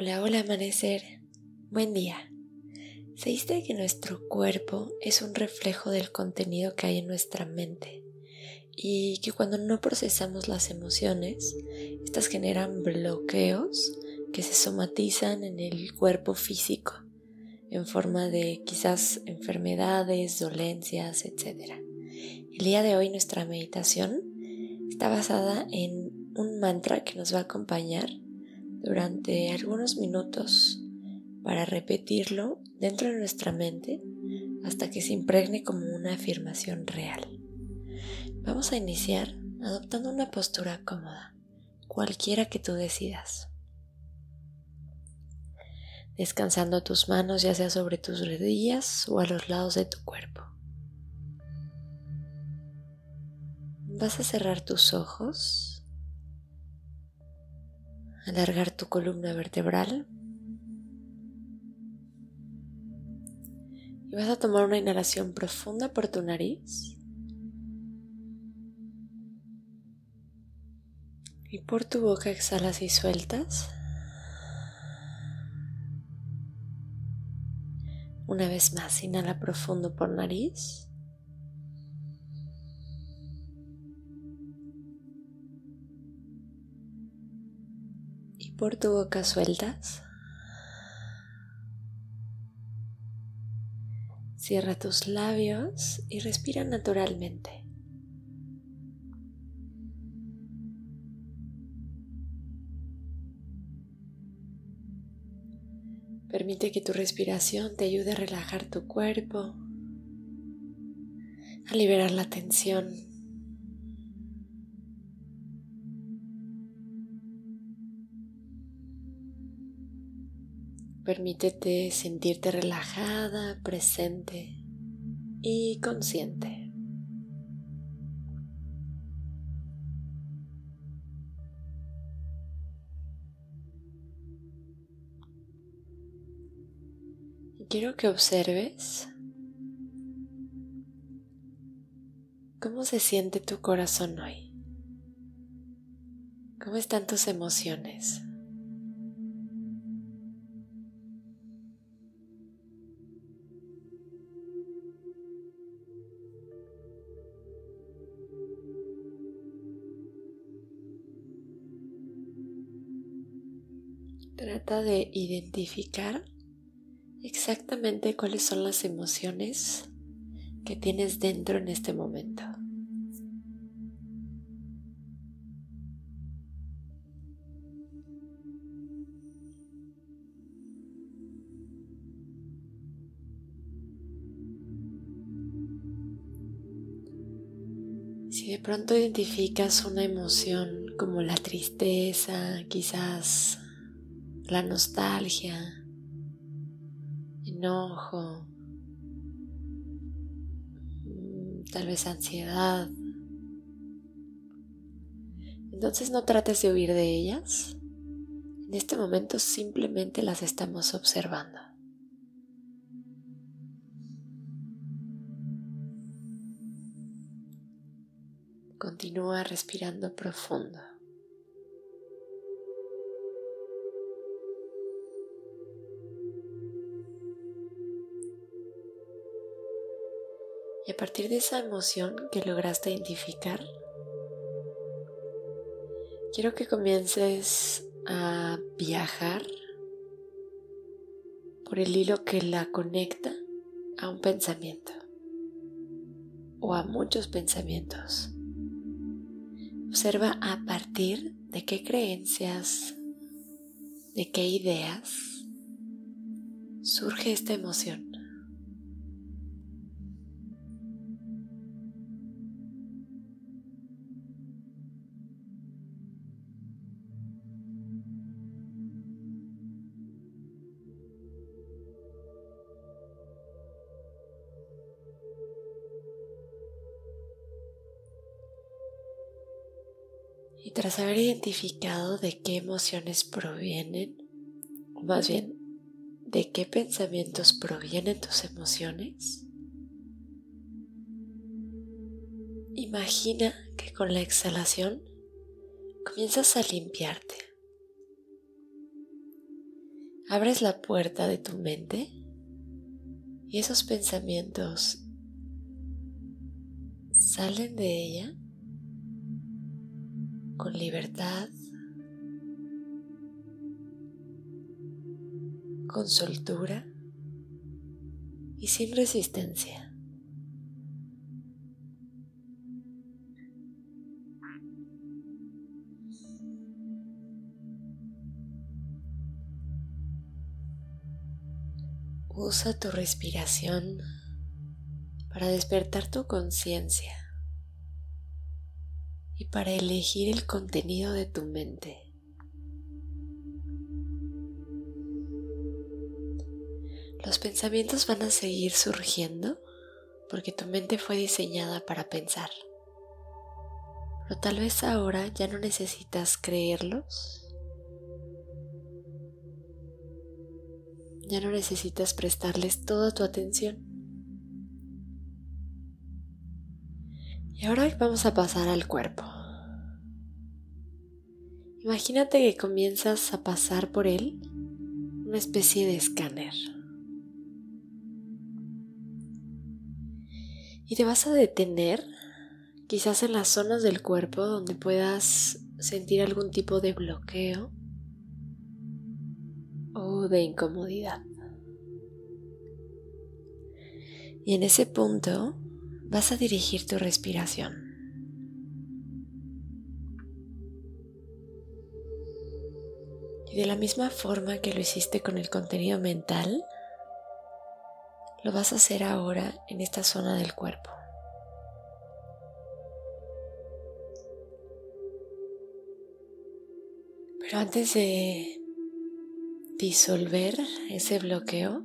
Hola, hola amanecer. Buen día. ¿Se diste que nuestro cuerpo es un reflejo del contenido que hay en nuestra mente? Y que cuando no procesamos las emociones, estas generan bloqueos que se somatizan en el cuerpo físico en forma de quizás enfermedades, dolencias, etc. El día de hoy nuestra meditación está basada en un mantra que nos va a acompañar durante algunos minutos para repetirlo dentro de nuestra mente hasta que se impregne como una afirmación real. Vamos a iniciar adoptando una postura cómoda, cualquiera que tú decidas. Descansando tus manos ya sea sobre tus rodillas o a los lados de tu cuerpo. Vas a cerrar tus ojos alargar tu columna vertebral. Y vas a tomar una inhalación profunda por tu nariz. Y por tu boca exhalas y sueltas. Una vez más, inhala profundo por nariz. Por tu boca sueltas. Cierra tus labios y respira naturalmente. Permite que tu respiración te ayude a relajar tu cuerpo, a liberar la tensión Permítete sentirte relajada, presente y consciente. Quiero que observes cómo se siente tu corazón hoy. ¿Cómo están tus emociones? De identificar exactamente cuáles son las emociones que tienes dentro en este momento. Si de pronto identificas una emoción como la tristeza, quizás la nostalgia, enojo, mm, tal vez ansiedad. Entonces no trates de huir de ellas. En este momento simplemente las estamos observando. Continúa respirando profundo. Y a partir de esa emoción que lograste identificar, quiero que comiences a viajar por el hilo que la conecta a un pensamiento o a muchos pensamientos. Observa a partir de qué creencias, de qué ideas surge esta emoción. Y tras haber identificado de qué emociones provienen, o más bien, de qué pensamientos provienen tus emociones, imagina que con la exhalación comienzas a limpiarte. Abres la puerta de tu mente y esos pensamientos salen de ella con libertad, con soltura y sin resistencia. Usa tu respiración para despertar tu conciencia para elegir el contenido de tu mente. Los pensamientos van a seguir surgiendo porque tu mente fue diseñada para pensar. Pero tal vez ahora ya no necesitas creerlos. Ya no necesitas prestarles toda tu atención. Y ahora vamos a pasar al cuerpo. Imagínate que comienzas a pasar por él una especie de escáner. Y te vas a detener quizás en las zonas del cuerpo donde puedas sentir algún tipo de bloqueo o de incomodidad. Y en ese punto vas a dirigir tu respiración. Y de la misma forma que lo hiciste con el contenido mental, lo vas a hacer ahora en esta zona del cuerpo. Pero antes de disolver ese bloqueo,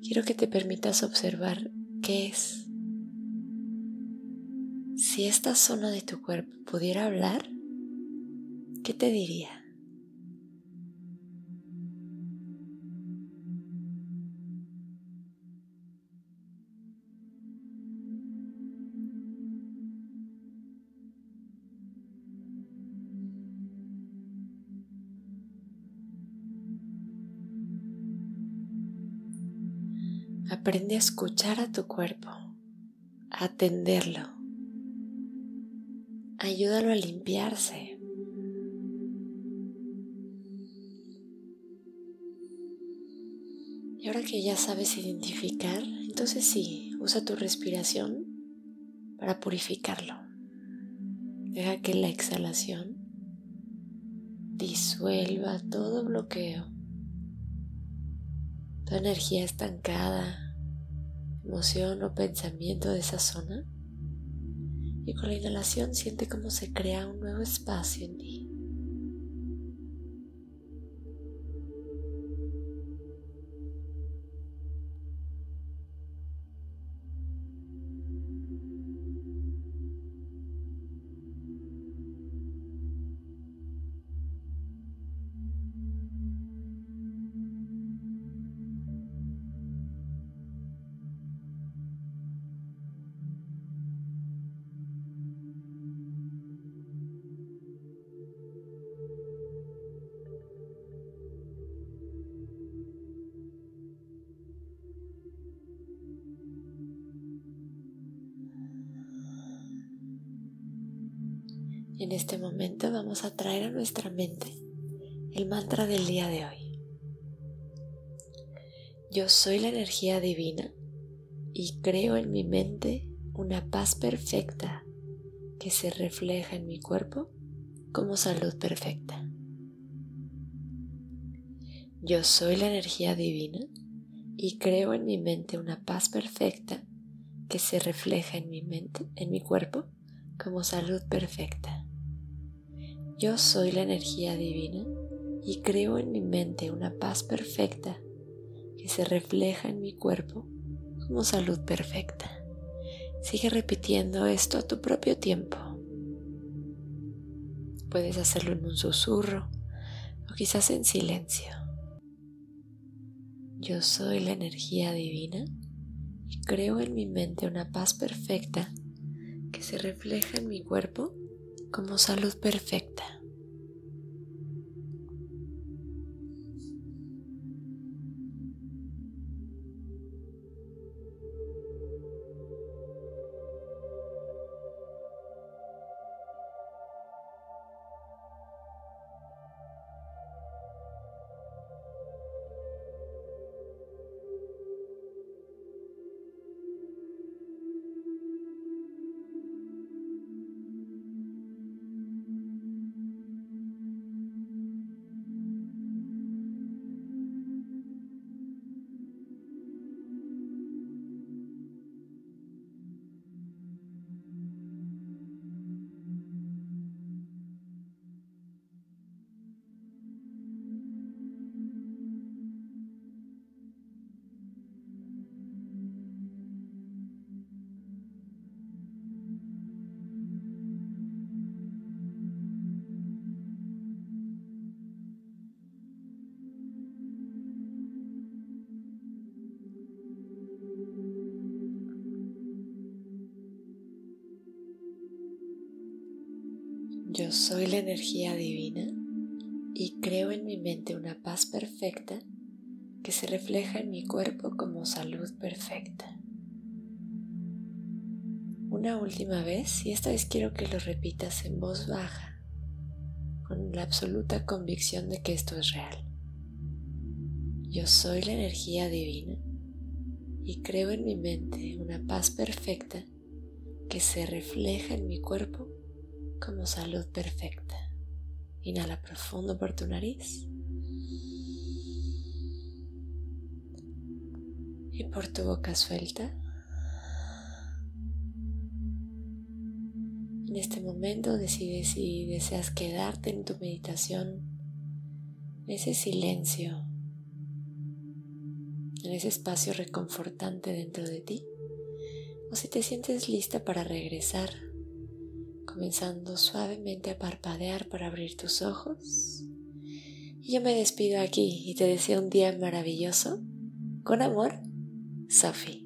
quiero que te permitas observar qué es si esta zona de tu cuerpo pudiera hablar, ¿qué te diría? Aprende a escuchar a tu cuerpo, a atenderlo ayúdalo a limpiarse. Y ahora que ya sabes identificar, entonces sí, usa tu respiración para purificarlo. Deja que la exhalación disuelva todo bloqueo, toda energía estancada, emoción o pensamiento de esa zona y con la inhalación siente cómo se crea un nuevo espacio en ti. En este momento vamos a traer a nuestra mente el mantra del día de hoy. Yo soy la energía divina y creo en mi mente una paz perfecta que se refleja en mi cuerpo como salud perfecta. Yo soy la energía divina y creo en mi mente una paz perfecta que se refleja en mi mente, en mi cuerpo como salud perfecta. Yo soy la energía divina y creo en mi mente una paz perfecta que se refleja en mi cuerpo como salud perfecta. Sigue repitiendo esto a tu propio tiempo. puedes hacerlo en un susurro o quizás en silencio. Yo soy la energía divina y creo en mi mente una paz perfecta que se refleja en mi cuerpo como salud perfecta. Yo soy la energía divina y creo en mi mente una paz perfecta que se refleja en mi cuerpo como salud perfecta. Una última vez y esta vez quiero que lo repitas en voz baja, con la absoluta convicción de que esto es real. Yo soy la energía divina y creo en mi mente una paz perfecta que se refleja en mi cuerpo como salud perfecta. Inhala profundo por tu nariz. Y por tu boca suelta. En este momento decides si deseas quedarte en tu meditación, en ese silencio, en ese espacio reconfortante dentro de ti, o si te sientes lista para regresar comenzando suavemente a parpadear para abrir tus ojos. Y yo me despido aquí y te deseo un día maravilloso. Con amor, Sophie.